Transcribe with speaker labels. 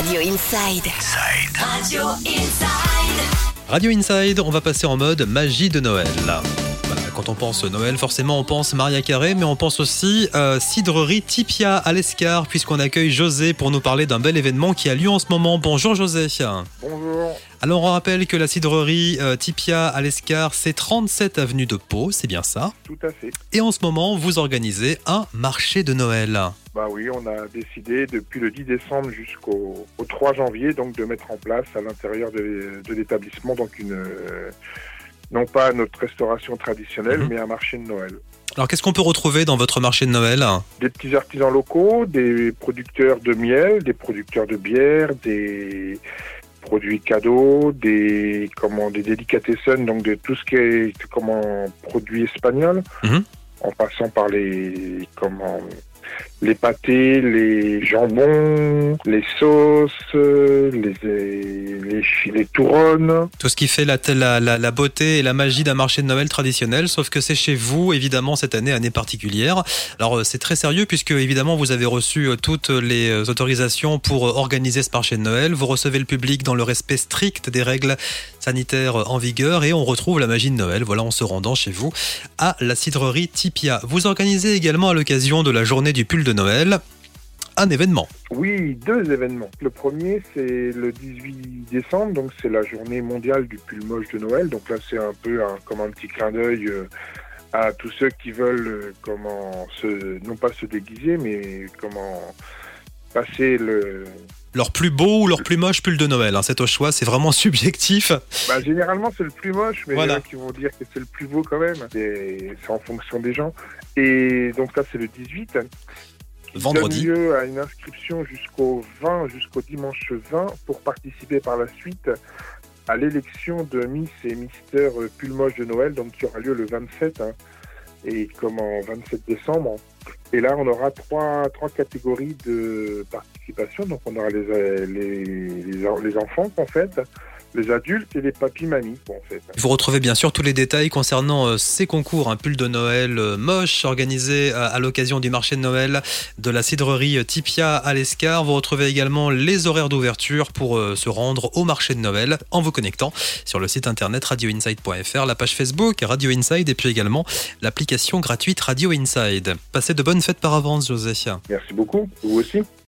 Speaker 1: Radio Inside. Radio Inside.
Speaker 2: Radio Inside, on va passer en mode magie de Noël. On pense Noël, forcément on pense Maria Carré, mais on pense aussi euh, cidrerie Tipia à l'Escar, puisqu'on accueille José pour nous parler d'un bel événement qui a lieu en ce moment. Bonjour José.
Speaker 3: Bonjour.
Speaker 2: Alors on rappelle que la cidrerie euh, Tipia à l'Escar, c'est 37 avenue de Pau, c'est bien ça?
Speaker 3: Tout à fait.
Speaker 2: Et en ce moment, vous organisez un marché de Noël.
Speaker 3: Bah oui, on a décidé depuis le 10 décembre jusqu'au au 3 janvier donc de mettre en place à l'intérieur de, de l'établissement donc une euh, non pas notre restauration traditionnelle
Speaker 2: Mhm.
Speaker 3: mais un marché de Noël.
Speaker 2: Alors qu'est-ce qu'on peut retrouver dans votre marché de Noël
Speaker 3: Des petits artisans locaux, des producteurs de miel, des producteurs de bière, des produits cadeaux, des comment des délicatessen donc de tout ce qui est comment produits espagnols
Speaker 2: Mhm.
Speaker 3: en passant par les comment les pâtés, les jambons, les sauces, les les, les touronnes.
Speaker 2: Tout ce qui fait la, la, beauté et la magie d'un marché de Noël traditionnel, sauf que c'est chez vous, évidemment, cette année, année particulière. Alors, euh, c'est très sérieux, puisque, évidemment, vous avez reçu euh, toutes les euh, autorisations pour organiser ce marché de Noël. Vous recevez le public dans le respect strict des règles sanitaires en vigueur, et on retrouve la magie de Noël, voilà, en se rendant chez vous à la cidrerie Tipia. Vous organisez également, à l'occasion de la journée du pull de Noël, un événement.
Speaker 3: Oui, deux événements. Le premier, c'est le 18 décembre, donc c'est la journée mondiale du pull moche de Noël. Donc là, c'est un peu comme un petit clin d'œil euh, à tous ceux qui veulent euh, comment se, non pas se déguiser, mais comment passer le.
Speaker 2: Leur plus beau ou leur plus moche pull de Noël, hein, c'est au choix, c'est vraiment subjectif.
Speaker 3: Bah, généralement, c'est le plus moche, mais
Speaker 2: Voilà.
Speaker 3: il y en a qui vont dire que c'est le plus beau quand même. C'est en fonction des gens. Et donc ça, c'est le 18. qui
Speaker 2: Vendredi.
Speaker 3: donne lieu à une inscription jusqu'au 20, jusqu'au dimanche 20, pour participer par la suite à l'élection de Miss et Mister Pulmoche de Noël, donc qui aura lieu le 27, hein, et comme en 27 décembre. Et là, on aura trois, trois catégories de participation. Donc, on aura les, les, les, en- les enfants, en fait, les adultes et les papis-mamies, en fait.
Speaker 2: Vous retrouvez bien sûr tous les détails concernant euh, ces concours, un pull de Noël euh, moche organisé euh, à l'occasion du marché de Noël de la cidrerie Tipia à l'Escar. Vous retrouvez également les horaires d'ouverture pour euh, se rendre au marché de Noël en vous connectant sur le site internet radioinside.fr, la page Facebook Radio Inside et puis également l'application gratuite Radio Inside. Passez de bonnes fêtes par avance, José.
Speaker 3: Merci beaucoup. Vous aussi.